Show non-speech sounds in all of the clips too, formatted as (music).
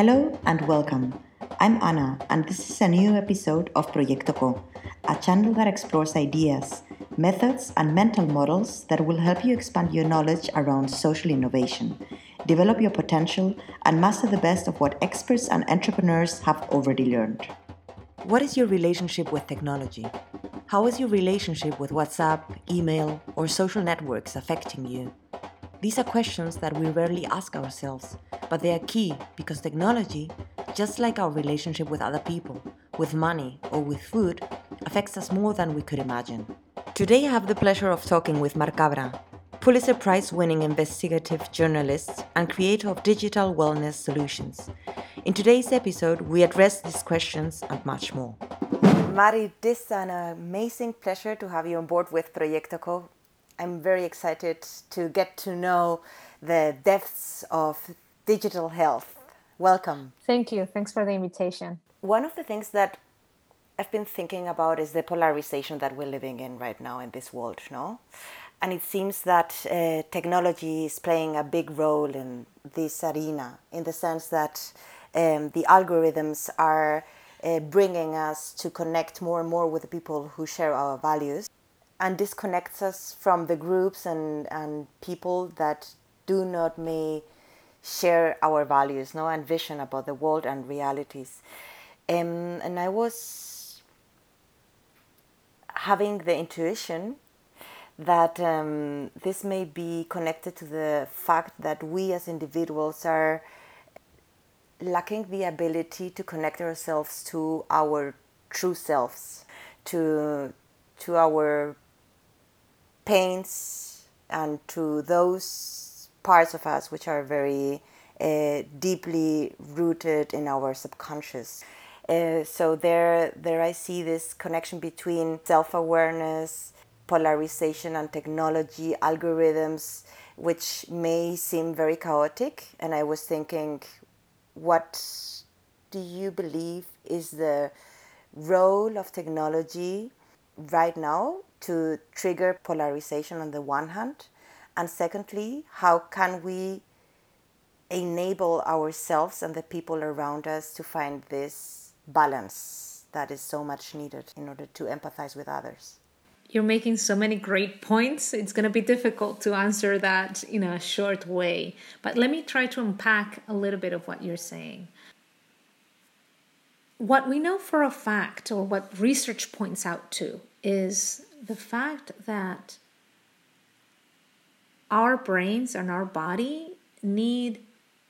Hello and welcome. I'm Anna, and this is a new episode of Proyecto Co, a channel that explores ideas, methods, and mental models that will help you expand your knowledge around social innovation, develop your potential, and master the best of what experts and entrepreneurs have already learned. What is your relationship with technology? How is your relationship with WhatsApp, email, or social networks affecting you? These are questions that we rarely ask ourselves, but they are key because technology, just like our relationship with other people, with money, or with food, affects us more than we could imagine. Today I have the pleasure of talking with Mar Cabra, Pulitzer Prize winning investigative journalist and creator of digital wellness solutions. In today's episode, we address these questions and much more. Mari, it is an amazing pleasure to have you on board with Proyecto Co. I'm very excited to get to know the depths of digital health. Welcome. Thank you. Thanks for the invitation. One of the things that I've been thinking about is the polarization that we're living in right now in this world, no? And it seems that uh, technology is playing a big role in this arena in the sense that um, the algorithms are uh, bringing us to connect more and more with the people who share our values and disconnects us from the groups and, and people that do not may share our values no and vision about the world and realities. Um, and i was having the intuition that um, this may be connected to the fact that we as individuals are lacking the ability to connect ourselves to our true selves to to our pains and to those parts of us which are very uh, deeply rooted in our subconscious. Uh, so there, there I see this connection between self-awareness, polarization, and technology algorithms, which may seem very chaotic. And I was thinking, what do you believe is the role of technology right now to trigger polarization on the one hand? And secondly, how can we enable ourselves and the people around us to find this balance that is so much needed in order to empathize with others? You're making so many great points. It's going to be difficult to answer that in a short way. But let me try to unpack a little bit of what you're saying. What we know for a fact, or what research points out to, is the fact that our brains and our body need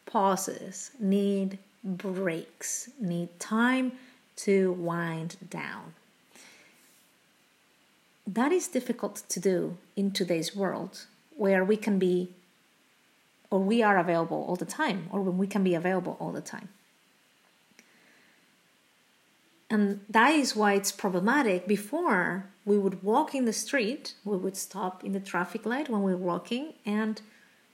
pauses, need breaks, need time to wind down. That is difficult to do in today's world where we can be or we are available all the time or when we can be available all the time. And that is why it's problematic. Before, we would walk in the street, we would stop in the traffic light when we were walking, and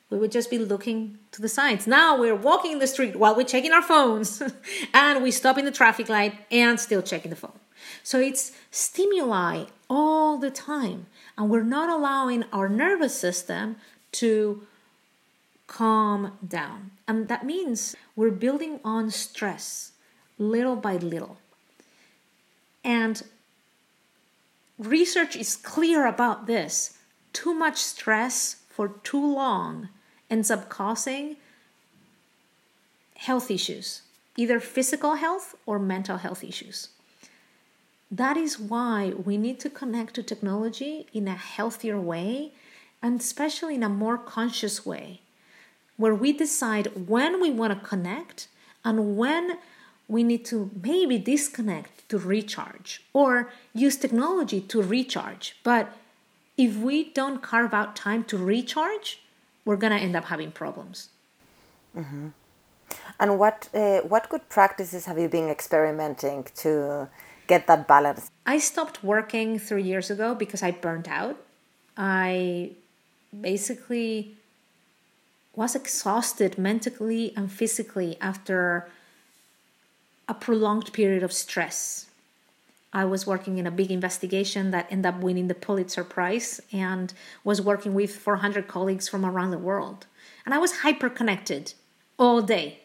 we would just be looking to the sides. Now we're walking in the street while we're checking our phones, (laughs) and we stop in the traffic light and still checking the phone. So it's stimuli all the time, and we're not allowing our nervous system to calm down. And that means we're building on stress little by little. And research is clear about this. Too much stress for too long ends up causing health issues, either physical health or mental health issues. That is why we need to connect to technology in a healthier way and especially in a more conscious way, where we decide when we want to connect and when we need to maybe disconnect to recharge or use technology to recharge. But if we don't carve out time to recharge, we're going to end up having problems. Mm-hmm. And what, uh, what good practices have you been experimenting to get that balance? I stopped working three years ago because I burnt out. I basically was exhausted mentally and physically after a prolonged period of stress. I was working in a big investigation that ended up winning the Pulitzer Prize and was working with 400 colleagues from around the world. And I was hyper connected all day.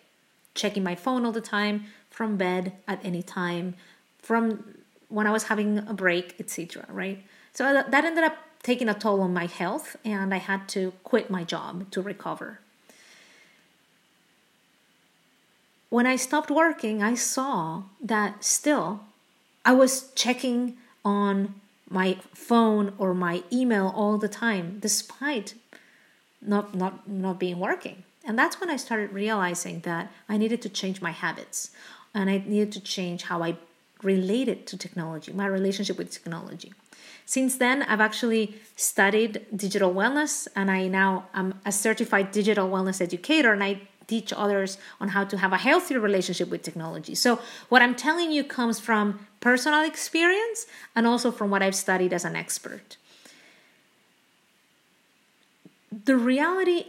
checking my phone all the time, from bed at any time, from when I was having a break, etc. Right? So uh, that ended up taking a toll on my health, and I had to quit my job to recover. When I stopped working, I saw that still I was checking on my phone or my email all the time, despite not not not being working. And that's when I started realizing that I needed to change my habits and I needed to change how I related to technology, my relationship with technology. Since then, I've actually studied digital wellness and I now am a certified digital wellness educator and I teach others on how to have a healthier relationship with technology. So, what I'm telling you comes from personal experience and also from what I've studied as an expert. The reality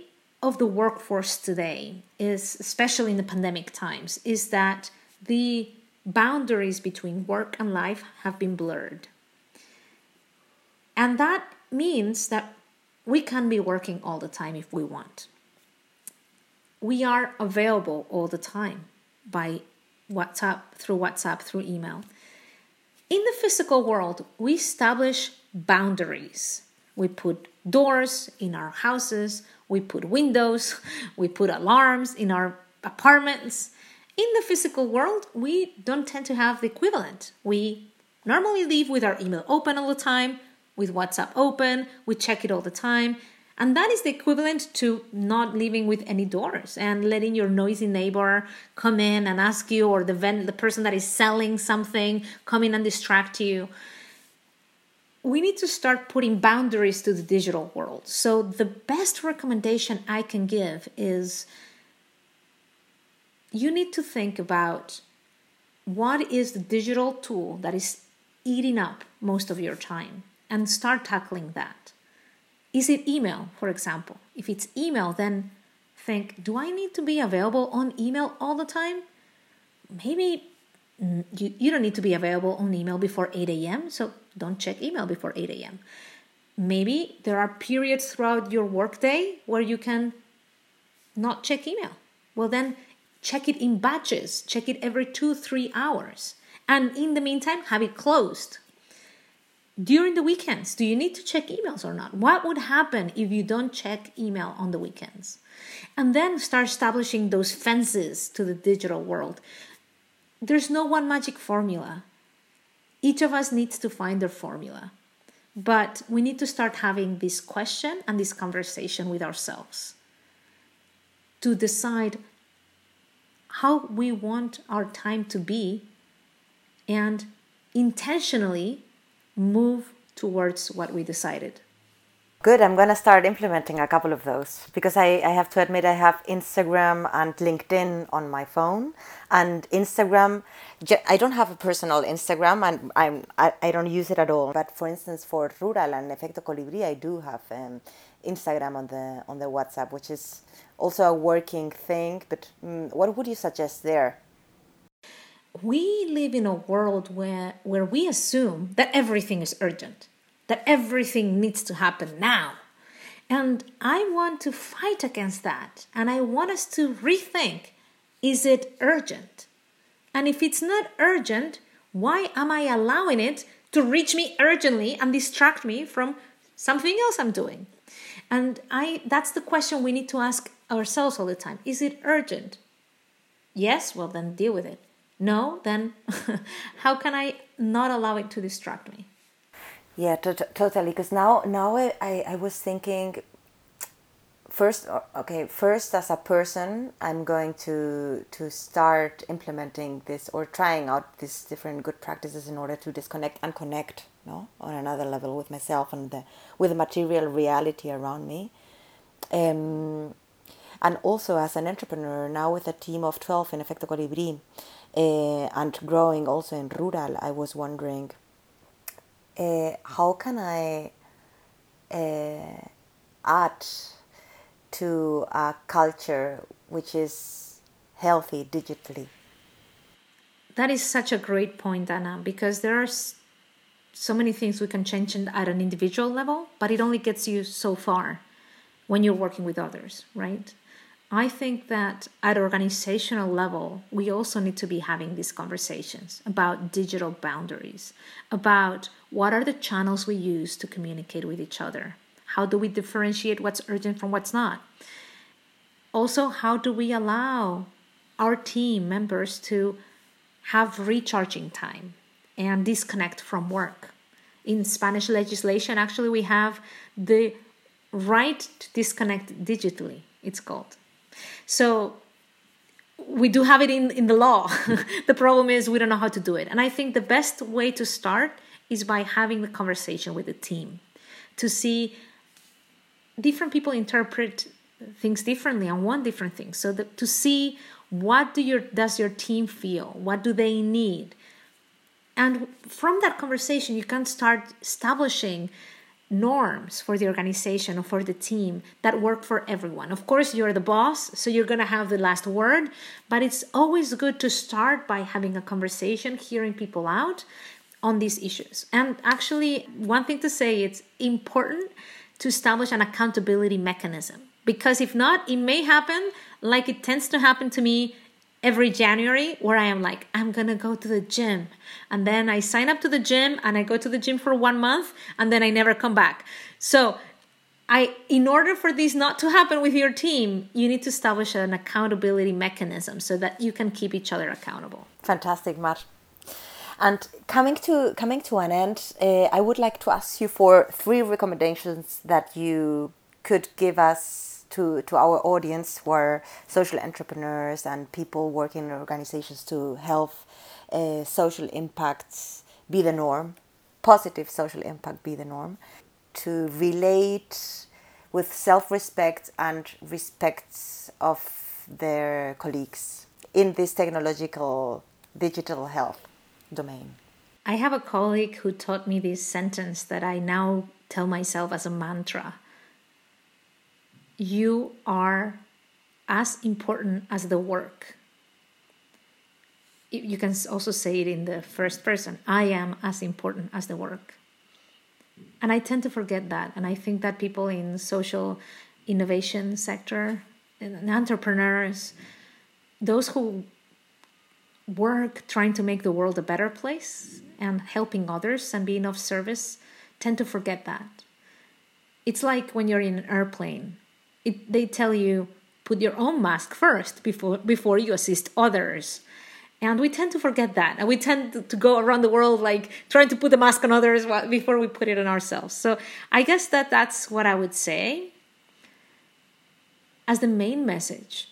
of the workforce today is, especially in the pandemic times, is that the boundaries between work and life have been blurred. And that means that we can be working all the time if we want. We are available all the time by WhatsApp, through WhatsApp, through email. In the physical world, we establish boundaries. We put doors in our houses, we put windows, (laughs) we put alarms in our apartments. In the physical world, we don't tend to have the equivalent. We normally live with our email open all the time, with WhatsApp open, we check it all the time. And that is the equivalent to not living with any doors and letting your noisy neighbor come in and ask you, or the the person that is selling something come in and distract you. We need to start putting boundaries to the digital world. So the best recommendation I can give is you need to think about what is the digital tool that is eating up most of your time and start tackling that. Is it email, for example? If it's email, then think do I need to be available on email all the time? Maybe mm, you, you don't need to be available on email before 8 a.m., so don't check email before 8 a.m. Maybe there are periods throughout your workday where you can not check email. Well, then check it in batches, check it every two, three hours. And in the meantime, have it closed during the weekends. Do you need to check emails or not? What would happen if you don't check email on the weekends? And then start establishing those fences to the digital world. There's no one magic formula. Each of us needs to find their formula. But we need to start having this question and this conversation with ourselves to decide how we want our time to be and intentionally move towards what we decided. Good. I'm going to start implementing a couple of those because I, I have to admit I have Instagram and LinkedIn on my phone. And Instagram, I don't have a personal Instagram and I'm, I, I don't use it at all. But for instance, for Rural and Efecto Colibri, I do have um, Instagram on the, on the WhatsApp, which is also a working thing. But um, what would you suggest there? We live in a world where where we assume that everything is urgent that everything needs to happen now. And i want to fight against that. And i want us to rethink is it urgent? And if it's not urgent why am i allowing it to reach me urgently and distract me from something else i'm doing? And i that's the question we need to ask ourselves all the time. Is it urgent? Yes well then deal with it no, then (laughs) how can I not allow it to distract me? Yeah, totally. Because now, now I, I, was thinking first okay first as a person i'm going to to start implementing this or trying out these different good practices in order to disconnect and connect no on another level with myself and the, with the material reality around me um, and also as an entrepreneur now with a team of 12 in efecto colibri uh, and growing also in rural, I was wondering uh, how can I uh, add to a culture which is healthy digitally? That is such a great point, Anna, because there are so many things we can change at an individual level, but it only gets you so far when you're working with others, right? I think that at organizational level, we also need to be having these conversations about digital boundaries, about what are the channels we use to communicate with each other. How do we differentiate what's urgent from what's not? Also, how do we allow our team members to have recharging time and disconnect from work? In Spanish legislation, actually, we have the right to disconnect digitally, it's called. So we do have it in, in the law. Mm-hmm. (laughs) the problem is we don't know how to do it. And I think the best way to start is by having the conversation with the team to see different people interpret things differently and want different things. So the, to see what do your does your team feel? What do they need? And from that conversation, you can start establishing norms for the organization or for the team that work for everyone. Of course, you're the boss, so you're going to have the last word, but it's always good to start by having a conversation, hearing people out on these issues. And actually, one thing to say it's important to establish an accountability mechanism because if not, it may happen like it tends to happen to me every January where I am like, I'm gonna go to the gym. And then I sign up to the gym and I go to the gym for one month and then I never come back. So I in order for this not to happen with your team, you need to establish an accountability mechanism so that you can keep each other accountable. Fantastic, Mar. And coming to coming to an end, uh, I would like to ask you for three recommendations that you could give us to, to our audience who are social entrepreneurs and people working in organizations to help uh, social impacts be the norm, positive social impact be the norm, to relate with self-respect and respect of their colleagues in this technological digital health domain. I have a colleague who taught me this sentence that I now tell myself as a mantra you are as important as the work. You can also say it in the first person I am as important as the work. And I tend to forget that. And I think that people in social innovation sector and entrepreneurs, those who work trying to make the world a better place and helping others and being of service tend to forget that. It's like when you're in an airplane it, they tell you put your own mask first before before you assist others. And we tend to forget that. And we tend to, to go around the world like trying to put the mask on others before we put it on ourselves. So i guess that that's what i would say. As the main message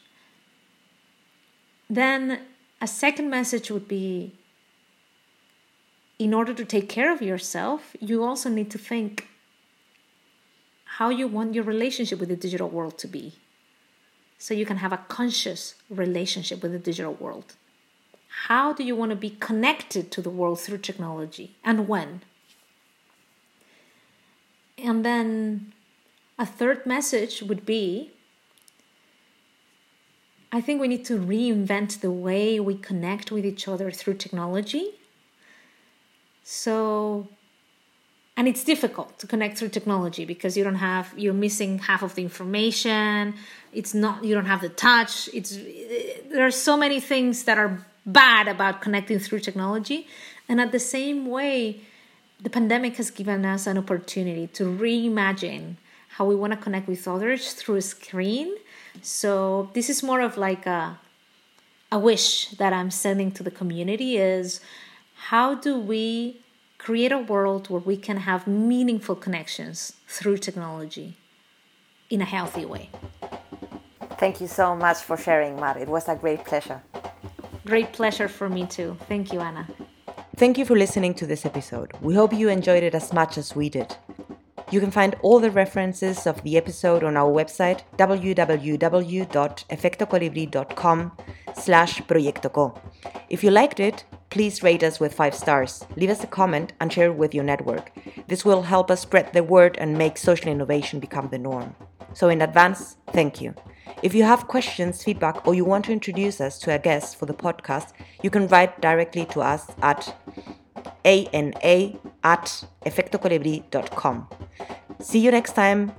then a second message would be in order to take care of yourself you also need to think how you want your relationship with the digital world to be so you can have a conscious relationship with the digital world. How do you want to be connected to the world through technology and when? And then a third message would be I think we need to reinvent the way we connect with each other through technology. So and it's difficult to connect through technology because you don't have you're missing half of the information. It's not you don't have the touch. It's there are so many things that are bad about connecting through technology. And at the same way the pandemic has given us an opportunity to reimagine how we want to connect with others through a screen. So this is more of like a a wish that i'm sending to the community is how do we create a world where we can have meaningful connections through technology in a healthy way. Thank you so much for sharing, Mar. It was a great pleasure. Great pleasure for me too. Thank you, Anna. Thank you for listening to this episode. We hope you enjoyed it as much as we did. You can find all the references of the episode on our website www.efectocolibri.com slash proyectoco. If you liked it, Please rate us with 5 stars, leave us a comment, and share it with your network. This will help us spread the word and make social innovation become the norm. So, in advance, thank you. If you have questions, feedback, or you want to introduce us to a guest for the podcast, you can write directly to us at ana at efectocolibri.com. See you next time.